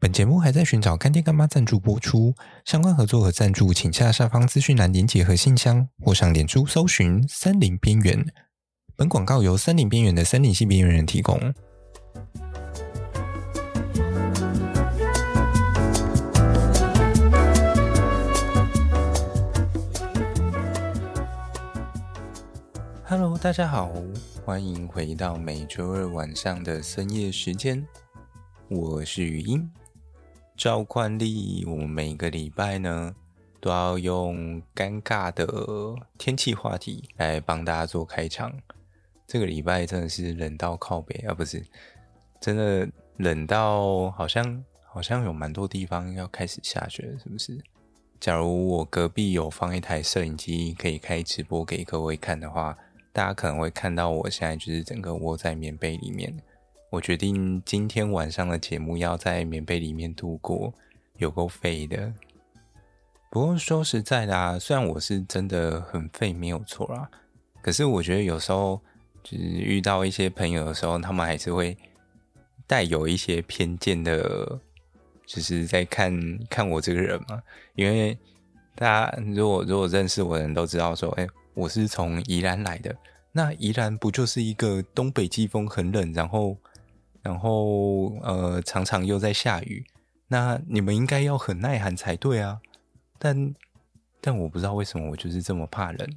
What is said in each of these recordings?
本节目还在寻找干爹干妈赞助播出，相关合作和赞助，请下下方资讯栏连结和信箱，或上脸书搜寻“森林边缘”。本广告由森林边缘的森林系边缘人提供。Hello，大家好，欢迎回到每周二晚上的深夜时间，我是语音。照惯例，我们每个礼拜呢都要用尴尬的天气话题来帮大家做开场。这个礼拜真的是冷到靠北啊，不是，真的冷到好像好像有蛮多地方要开始下雪，是不是？假如我隔壁有放一台摄影机，可以开直播给各位看的话，大家可能会看到我现在就是整个窝在棉被里面。我决定今天晚上的节目要在棉被里面度过，有够废的。不过说实在的啊，虽然我是真的很废，没有错啦，可是我觉得有时候就是遇到一些朋友的时候，他们还是会带有一些偏见的，就是在看看我这个人嘛。因为大家如果如果认识我的人都知道说，哎，我是从宜兰来的，那宜兰不就是一个东北季风很冷，然后。然后，呃，常常又在下雨，那你们应该要很耐寒才对啊。但，但我不知道为什么我就是这么怕冷。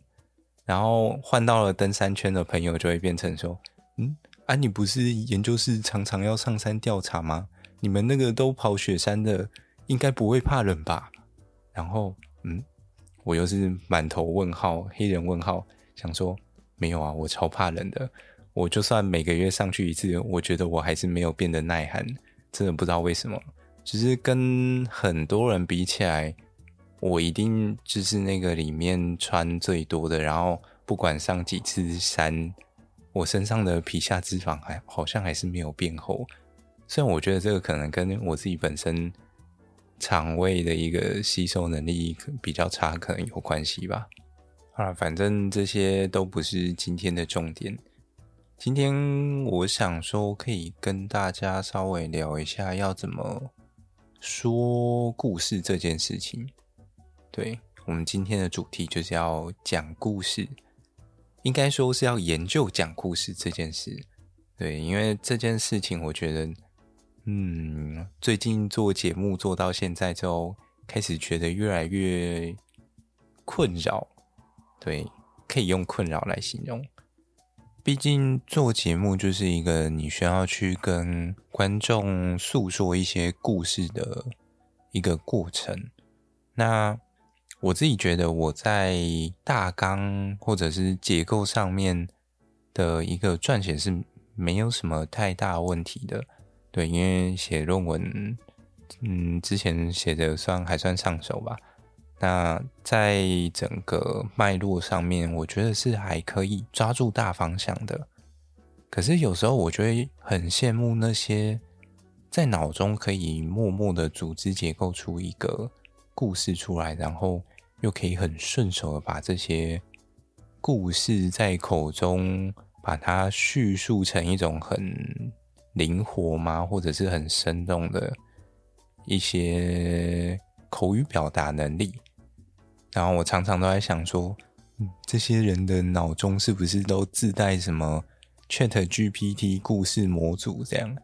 然后换到了登山圈的朋友就会变成说：“嗯，啊，你不是研究室常常要上山调查吗？你们那个都跑雪山的，应该不会怕冷吧？”然后，嗯，我又是满头问号，黑人问号，想说没有啊，我超怕冷的。我就算每个月上去一次，我觉得我还是没有变得耐寒，真的不知道为什么。只是跟很多人比起来，我一定就是那个里面穿最多的，然后不管上几次山，我身上的皮下脂肪还好像还是没有变厚。虽然我觉得这个可能跟我自己本身肠胃的一个吸收能力比较差，可能有关系吧。啊，反正这些都不是今天的重点。今天我想说，可以跟大家稍微聊一下要怎么说故事这件事情。对，我们今天的主题就是要讲故事，应该说是要研究讲故事这件事。对，因为这件事情，我觉得，嗯，最近做节目做到现在之后，开始觉得越来越困扰。对，可以用困扰来形容。毕竟做节目就是一个你需要去跟观众诉说一些故事的一个过程。那我自己觉得我在大纲或者是结构上面的一个撰写是没有什么太大问题的。对，因为写论文，嗯，之前写的算还算上手吧。那在整个脉络上面，我觉得是还可以抓住大方向的。可是有时候我就会很羡慕那些在脑中可以默默的组织结构出一个故事出来，然后又可以很顺手的把这些故事在口中把它叙述成一种很灵活吗，或者是很生动的一些口语表达能力。然后我常常都在想说，嗯，这些人的脑中是不是都自带什么 ChatGPT 故事模组这样？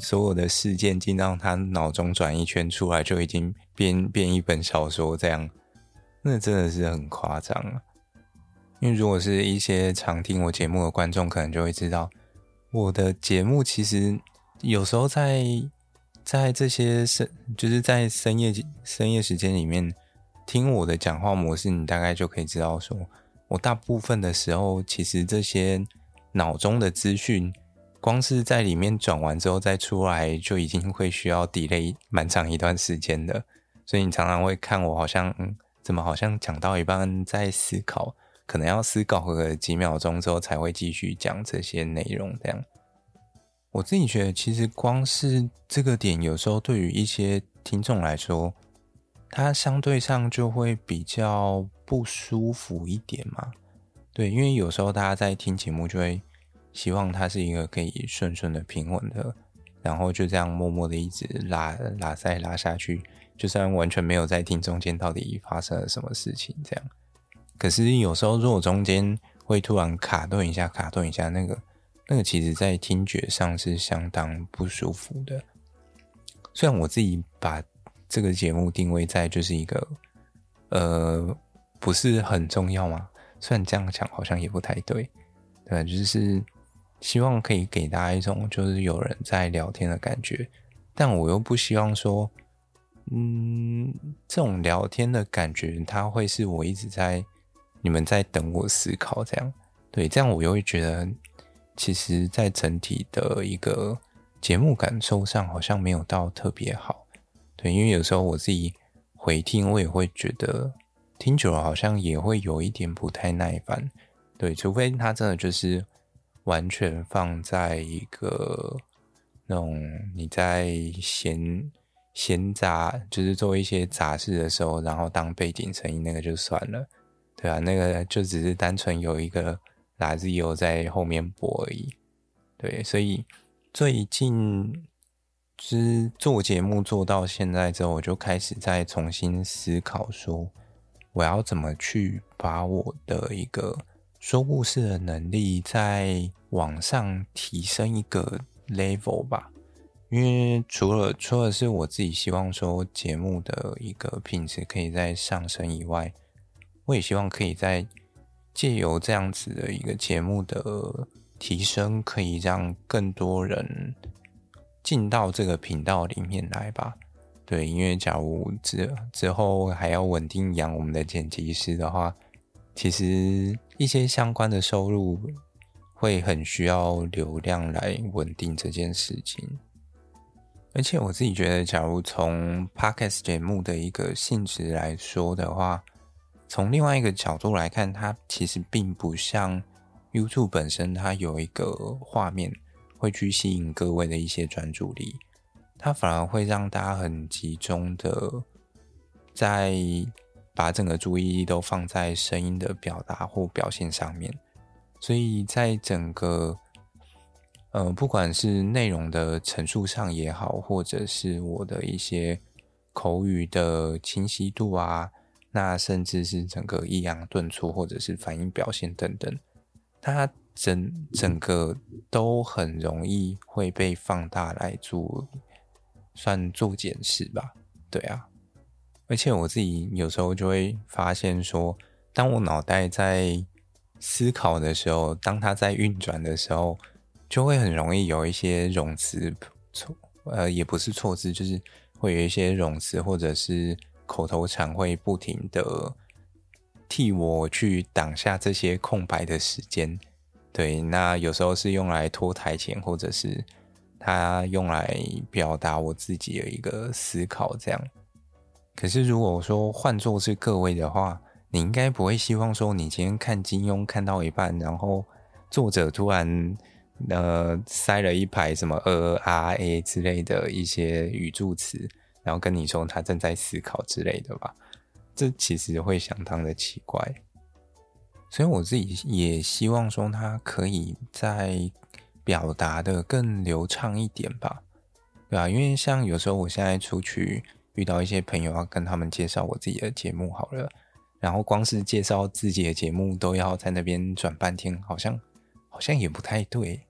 所有的事件进到他脑中转一圈出来，就已经编编一本小说这样？那真的是很夸张啊！因为如果是一些常听我节目的观众，可能就会知道，我的节目其实有时候在在这些深，就是在深夜深夜时间里面。听我的讲话模式，你大概就可以知道说，我大部分的时候，其实这些脑中的资讯，光是在里面转完之后再出来，就已经会需要 delay 蛮长一段时间的。所以你常常会看我好像，嗯，怎么好像讲到一半在思考，可能要思考个几秒钟之后才会继续讲这些内容。这样，我自己觉得，其实光是这个点，有时候对于一些听众来说。它相对上就会比较不舒服一点嘛，对，因为有时候大家在听节目就会希望它是一个可以顺顺的、平稳的然后就这样默默的一直拉拉塞拉下去，就算完全没有在听中间到底发生了什么事情，这样。可是有时候如果中间会突然卡顿一下，卡顿一下，那个那个其实在听觉上是相当不舒服的。虽然我自己把这个节目定位在就是一个呃不是很重要嘛，虽然这样讲好像也不太对，对，就是。希望可以给大家一种就是有人在聊天的感觉，但我又不希望说，嗯，这种聊天的感觉，它会是我一直在你们在等我思考这样，对，这样我又会觉得，其实，在整体的一个节目感受上，好像没有到特别好，对，因为有时候我自己回听，我也会觉得听久了好像也会有一点不太耐烦，对，除非他真的就是。完全放在一个那种你在闲闲杂，就是做一些杂事的时候，然后当背景声音，那个就算了，对啊，那个就只是单纯有一个垃圾油在后面播而已。对，所以最近就是做节目做到现在之后，我就开始在重新思考说，我要怎么去把我的一个。说故事的能力再往上提升一个 level 吧，因为除了除了是我自己希望说节目的一个品质可以再上升以外，我也希望可以在借由这样子的一个节目的提升，可以让更多人进到这个频道里面来吧。对，因为假如之之后还要稳定养我们的剪辑师的话，其实。一些相关的收入会很需要流量来稳定这件事情，而且我自己觉得，假如从 Podcast 节目的一个性质来说的话，从另外一个角度来看，它其实并不像 YouTube 本身，它有一个画面会去吸引各位的一些专注力，它反而会让大家很集中的在。把整个注意力都放在声音的表达或表现上面，所以在整个呃，不管是内容的陈述上也好，或者是我的一些口语的清晰度啊，那甚至是整个抑扬顿挫或者是反应表现等等，它整整个都很容易会被放大来做，算做检视吧，对啊。而且我自己有时候就会发现说，当我脑袋在思考的时候，当它在运转的时候，就会很容易有一些冗词错，呃，也不是错字，就是会有一些冗词或者是口头禅会不停的替我去挡下这些空白的时间。对，那有时候是用来拖台前，或者是它用来表达我自己的一个思考，这样。可是，如果说换作是各位的话，你应该不会希望说，你今天看金庸看到一半，然后作者突然呃塞了一排什么呃啊 a 之类的一些语助词，然后跟你说他正在思考之类的吧？这其实会相当的奇怪。所以我自己也希望说，他可以再表达的更流畅一点吧，对吧？因为像有时候我现在出去。遇到一些朋友要跟他们介绍我自己的节目好了，然后光是介绍自己的节目都要在那边转半天，好像好像也不太对。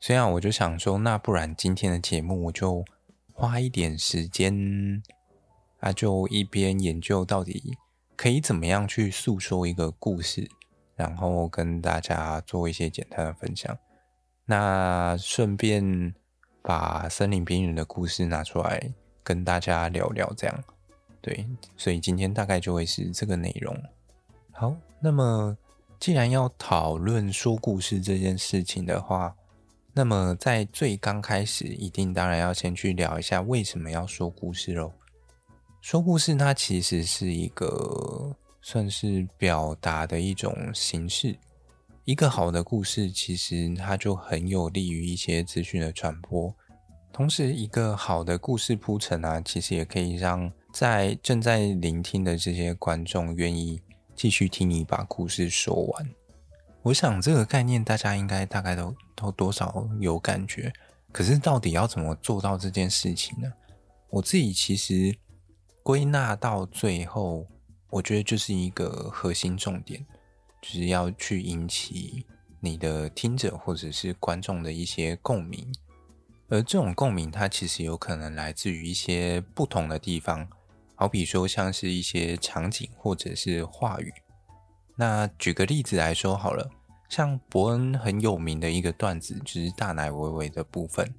所以啊，我就想说，那不然今天的节目我就花一点时间，啊，就一边研究到底可以怎么样去诉说一个故事，然后跟大家做一些简单的分享。那顺便把森林边缘的故事拿出来。跟大家聊聊这样，对，所以今天大概就会是这个内容。好，那么既然要讨论说故事这件事情的话，那么在最刚开始，一定当然要先去聊一下为什么要说故事喽。说故事它其实是一个算是表达的一种形式，一个好的故事其实它就很有利于一些资讯的传播。同时，一个好的故事铺陈啊，其实也可以让在正在聆听的这些观众愿意继续听你把故事说完。我想这个概念大家应该大概都都多少有感觉。可是到底要怎么做到这件事情呢？我自己其实归纳到最后，我觉得就是一个核心重点，就是要去引起你的听者或者是观众的一些共鸣。而这种共鸣，它其实有可能来自于一些不同的地方，好比说像是一些场景或者是话语。那举个例子来说好了，像伯恩很有名的一个段子，就是大奶微微的部分，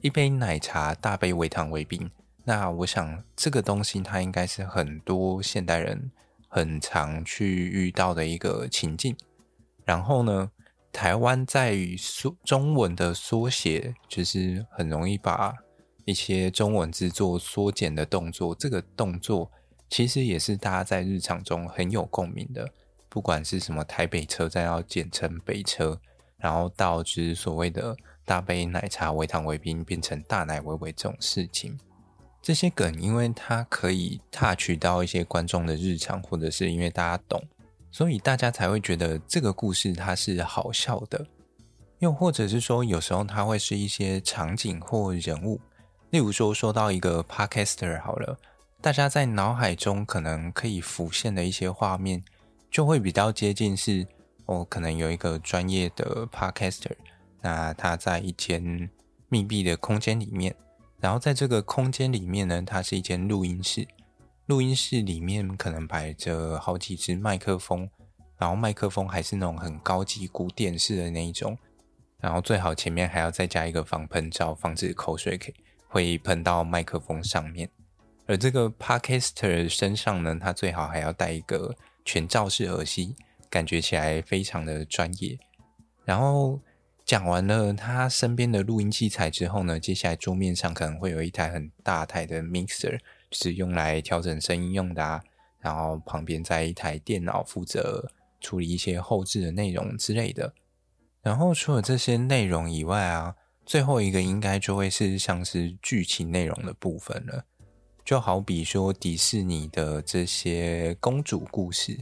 一杯奶茶，大杯微糖微冰。那我想这个东西，它应该是很多现代人很常去遇到的一个情境。然后呢，台湾在于缩中文的缩写，就是很容易把一些中文字做缩减的动作。这个动作其实也是大家在日常中很有共鸣的。不管是什么台北车站要简称北车，然后到就是所谓的大杯奶茶微糖微冰变成大奶微微这种事情，这些梗因为它可以 touch 到一些观众的日常，或者是因为大家懂。所以大家才会觉得这个故事它是好笑的，又或者是说有时候它会是一些场景或人物，例如说说到一个 podcaster 好了，大家在脑海中可能可以浮现的一些画面，就会比较接近是哦，可能有一个专业的 podcaster，那他在一间密闭的空间里面，然后在这个空间里面呢，它是一间录音室。录音室里面可能摆着好几支麦克风，然后麦克风还是那种很高级古典式的那一种，然后最好前面还要再加一个防喷罩，防止口水可以会喷到麦克风上面。而这个 Podcaster 身上呢，他最好还要带一个全罩式耳机，感觉起来非常的专业。然后讲完了他身边的录音器材之后呢，接下来桌面上可能会有一台很大台的 Mixer 就。是用来调整声音用的啊，然后旁边再一台电脑负责处理一些后置的内容之类的。然后除了这些内容以外啊，最后一个应该就会是像是剧情内容的部分了。就好比说迪士尼的这些公主故事，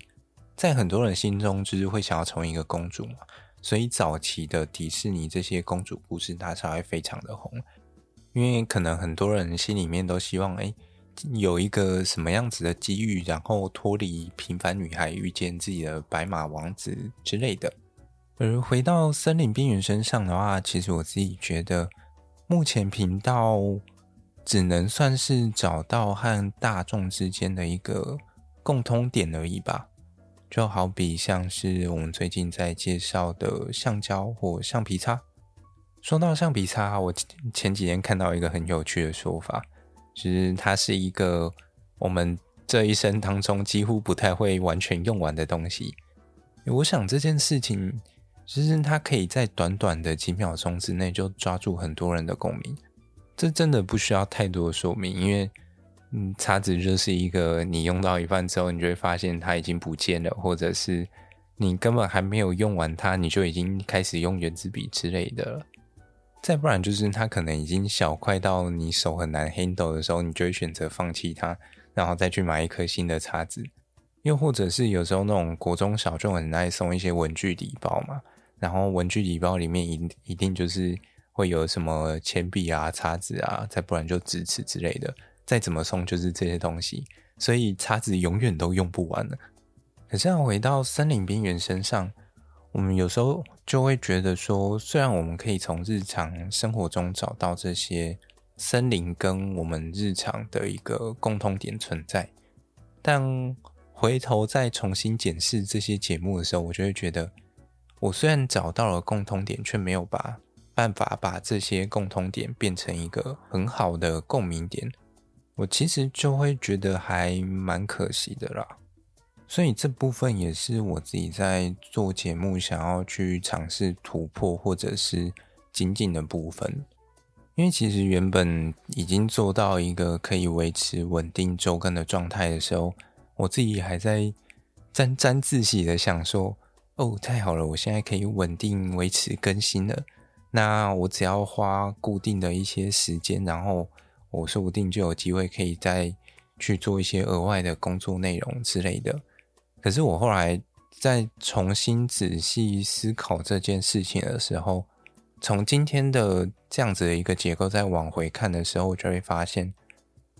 在很多人心中就是会想要成为一个公主嘛，所以早期的迪士尼这些公主故事它才会非常的红，因为可能很多人心里面都希望哎。有一个什么样子的机遇，然后脱离平凡女孩，遇见自己的白马王子之类的。而回到森林边缘身上的话，其实我自己觉得，目前频道只能算是找到和大众之间的一个共通点而已吧。就好比像是我们最近在介绍的橡胶或橡皮擦。说到橡皮擦，我前几天看到一个很有趣的说法。其实它是一个我们这一生当中几乎不太会完全用完的东西。我想这件事情，其实它可以在短短的几秒钟之内就抓住很多人的共鸣。这真的不需要太多的说明，因为嗯，叉子就是一个你用到一半之后，你就会发现它已经不见了，或者是你根本还没有用完它，你就已经开始用原子笔之类的了。再不然就是它可能已经小块到你手很难 handle 的时候，你就会选择放弃它，然后再去买一颗新的叉子。又或者是有时候那种国中小就很爱送一些文具礼包嘛，然后文具礼包里面一一定就是会有什么铅笔啊、叉子啊，再不然就直尺之类的，再怎么送就是这些东西，所以叉子永远都用不完了。可是要回到森林边缘身上。我们有时候就会觉得说，虽然我们可以从日常生活中找到这些森林跟我们日常的一个共通点存在，但回头再重新检视这些节目的时候，我就会觉得，我虽然找到了共通点，却没有把办法把这些共通点变成一个很好的共鸣点，我其实就会觉得还蛮可惜的啦。所以这部分也是我自己在做节目想要去尝试突破或者是精进的部分，因为其实原本已经做到一个可以维持稳定周更的状态的时候，我自己还在沾沾自喜的想说：“哦，太好了，我现在可以稳定维持更新了。那我只要花固定的一些时间，然后我说不定就有机会可以再去做一些额外的工作内容之类的。”可是我后来再重新仔细思考这件事情的时候，从今天的这样子的一个结构再往回看的时候，我就会发现，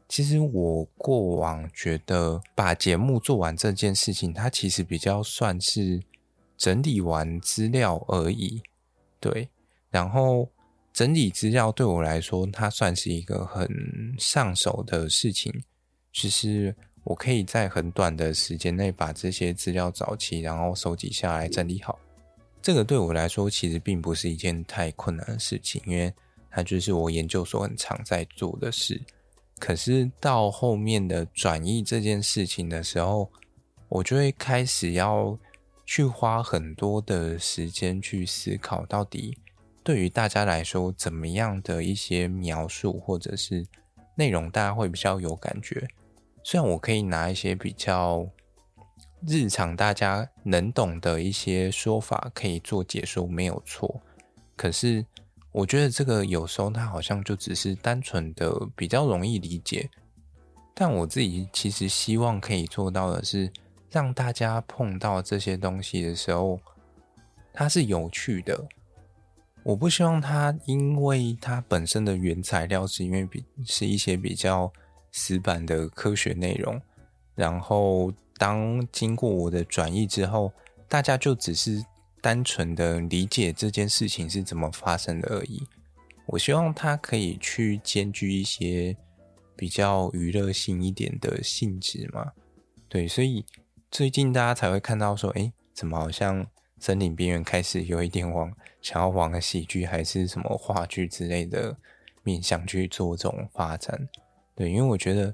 其实我过往觉得把节目做完这件事情，它其实比较算是整理完资料而已。对，然后整理资料对我来说，它算是一个很上手的事情，就是我可以在很短的时间内把这些资料找齐，然后收集下来，整理好。这个对我来说其实并不是一件太困难的事情，因为它就是我研究所很常在做的事。可是到后面的转译这件事情的时候，我就会开始要去花很多的时间去思考，到底对于大家来说，怎么样的一些描述或者是内容，大家会比较有感觉。虽然我可以拿一些比较。日常大家能懂的一些说法可以做解说，没有错。可是我觉得这个有时候它好像就只是单纯的比较容易理解。但我自己其实希望可以做到的是，让大家碰到这些东西的时候，它是有趣的。我不希望它因为它本身的原材料是因为比是一些比较死板的科学内容，然后。当经过我的转译之后，大家就只是单纯的理解这件事情是怎么发生的而已。我希望它可以去兼具一些比较娱乐性一点的性质嘛。对，所以最近大家才会看到说，哎，怎么好像森林边缘开始有一点往想要往喜剧还是什么话剧之类的面向去做这种发展。对，因为我觉得。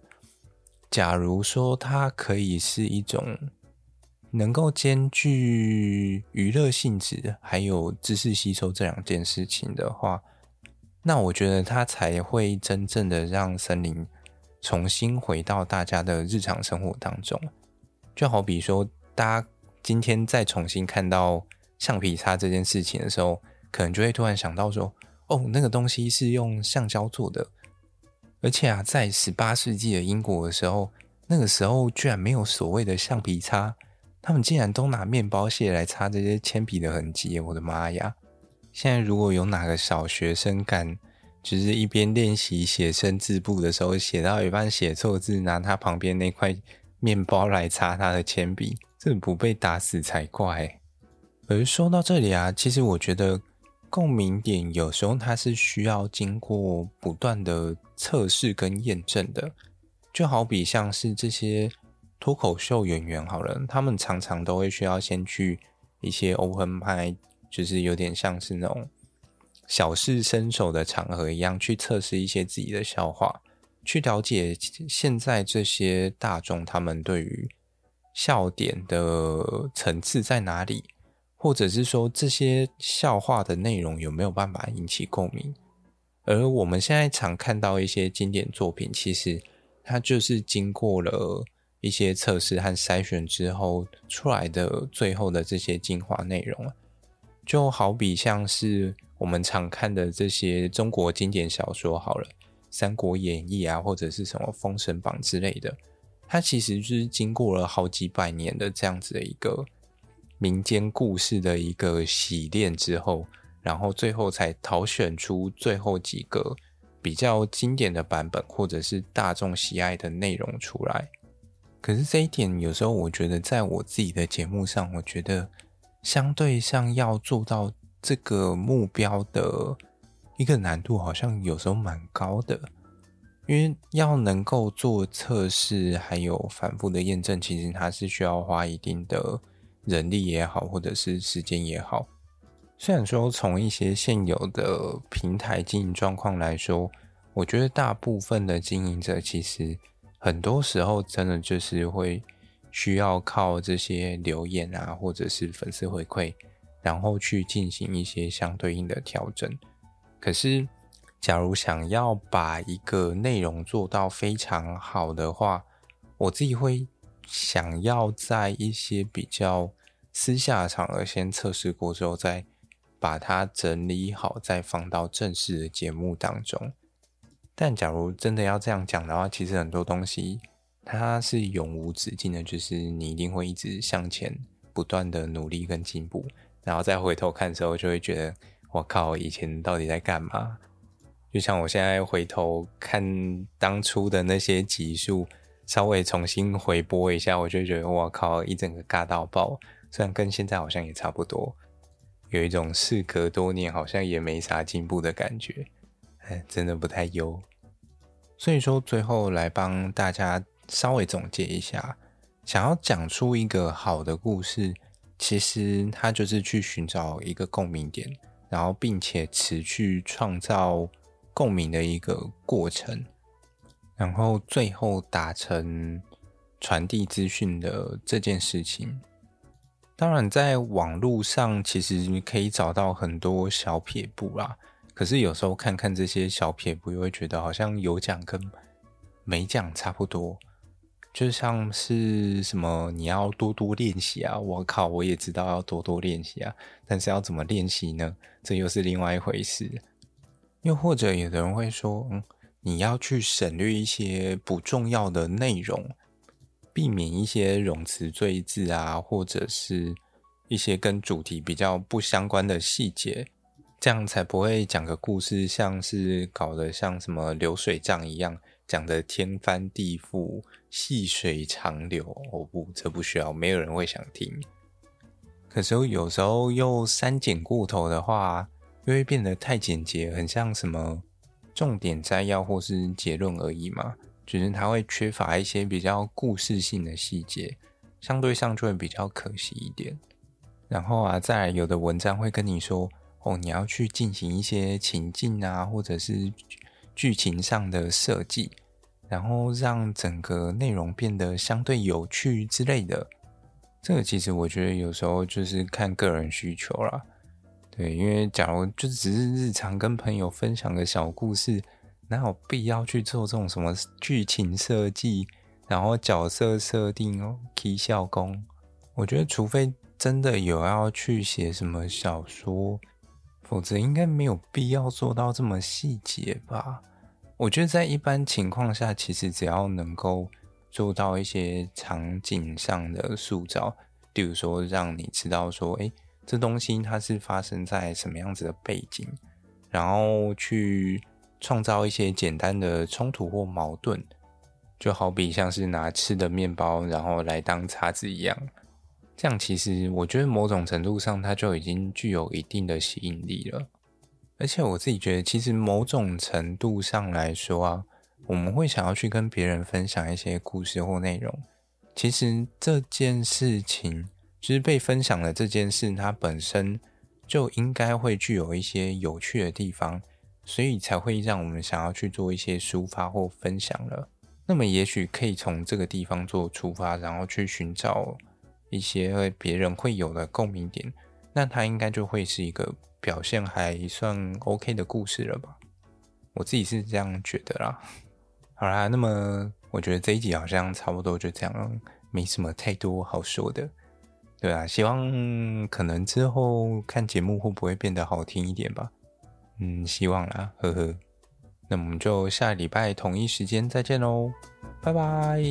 假如说它可以是一种能够兼具娱乐性质还有知识吸收这两件事情的话，那我觉得它才会真正的让森林重新回到大家的日常生活当中。就好比说，大家今天再重新看到橡皮擦这件事情的时候，可能就会突然想到说：“哦，那个东西是用橡胶做的。”而且啊，在十八世纪的英国的时候，那个时候居然没有所谓的橡皮擦，他们竟然都拿面包屑来擦这些铅笔的痕迹。我的妈呀！现在如果有哪个小学生敢，就是一边练习写生字簿的时候，写到一半写错字，拿他旁边那块面包来擦他的铅笔，这不被打死才怪。而说到这里啊，其实我觉得。共鸣点有时候它是需要经过不断的测试跟验证的，就好比像是这些脱口秀演员好了，他们常常都会需要先去一些 open m i 就是有点像是那种小试身手的场合一样，去测试一些自己的笑话，去了解现在这些大众他们对于笑点的层次在哪里。或者是说这些笑话的内容有没有办法引起共鸣？而我们现在常看到一些经典作品，其实它就是经过了一些测试和筛选之后出来的最后的这些精华内容。就好比像是我们常看的这些中国经典小说，好了，《三国演义》啊，或者是什么《封神榜》之类的，它其实就是经过了好几百年的这样子的一个。民间故事的一个洗练之后，然后最后才挑选出最后几个比较经典的版本，或者是大众喜爱的内容出来。可是这一点，有时候我觉得，在我自己的节目上，我觉得相对上要做到这个目标的一个难度，好像有时候蛮高的，因为要能够做测试，还有反复的验证，其实它是需要花一定的。人力也好，或者是时间也好，虽然说从一些现有的平台经营状况来说，我觉得大部分的经营者其实很多时候真的就是会需要靠这些留言啊，或者是粉丝回馈，然后去进行一些相对应的调整。可是，假如想要把一个内容做到非常好的话，我自己会。想要在一些比较私下的场合先测试过之后，再把它整理好，再放到正式的节目当中。但假如真的要这样讲的话，其实很多东西它是永无止境的，就是你一定会一直向前不断的努力跟进步，然后再回头看的时候，就会觉得我靠，以前到底在干嘛？就像我现在回头看当初的那些集数，稍微重新回播一下，我就觉得我靠，一整个尬到爆。虽然跟现在好像也差不多，有一种事隔多年好像也没啥进步的感觉，哎，真的不太优。所以说，最后来帮大家稍微总结一下，想要讲出一个好的故事，其实它就是去寻找一个共鸣点，然后并且持续创造共鸣的一个过程，然后最后达成传递资讯的这件事情。当然，在网络上其实你可以找到很多小撇步啦。可是有时候看看这些小撇步，又会觉得好像有讲跟没讲差不多。就像是什么你要多多练习啊，我靠，我也知道要多多练习啊，但是要怎么练习呢？这又是另外一回事。又或者有的人会说，嗯，你要去省略一些不重要的内容，避免一些冗词赘字啊，或者是一些跟主题比较不相关的细节。这样才不会讲个故事，像是搞得像什么流水账一样，讲得天翻地覆、细水长流。哦不，这不需要，没有人会想听。可是有时候又删减过头的话，又会变得太简洁，很像什么重点摘要或是结论而已嘛。就是它会缺乏一些比较故事性的细节，相对上就会比较可惜一点。然后啊，再有的文章会跟你说。哦，你要去进行一些情境啊，或者是剧情上的设计，然后让整个内容变得相对有趣之类的。这个其实我觉得有时候就是看个人需求啦。对，因为假如就只是日常跟朋友分享个小故事，哪有必要去做这种什么剧情设计，然后角色设定哦，起笑功。我觉得除非真的有要去写什么小说。否则应该没有必要做到这么细节吧？我觉得在一般情况下，其实只要能够做到一些场景上的塑造，比如说让你知道说，诶，这东西它是发生在什么样子的背景，然后去创造一些简单的冲突或矛盾，就好比像是拿吃的面包然后来当叉子一样。这样其实我觉得某种程度上，它就已经具有一定的吸引力了。而且我自己觉得，其实某种程度上来说啊，我们会想要去跟别人分享一些故事或内容。其实这件事情，其实被分享的这件事，它本身就应该会具有一些有趣的地方，所以才会让我们想要去做一些抒发或分享了。那么也许可以从这个地方做出发，然后去寻找。一些别人会有的共鸣点，那它应该就会是一个表现还算 OK 的故事了吧？我自己是这样觉得啦。好啦，那么我觉得这一集好像差不多就这样了，没什么太多好说的，对啊，希望可能之后看节目会不会变得好听一点吧？嗯，希望啦，呵呵。那我们就下礼拜同一时间再见喽，拜拜。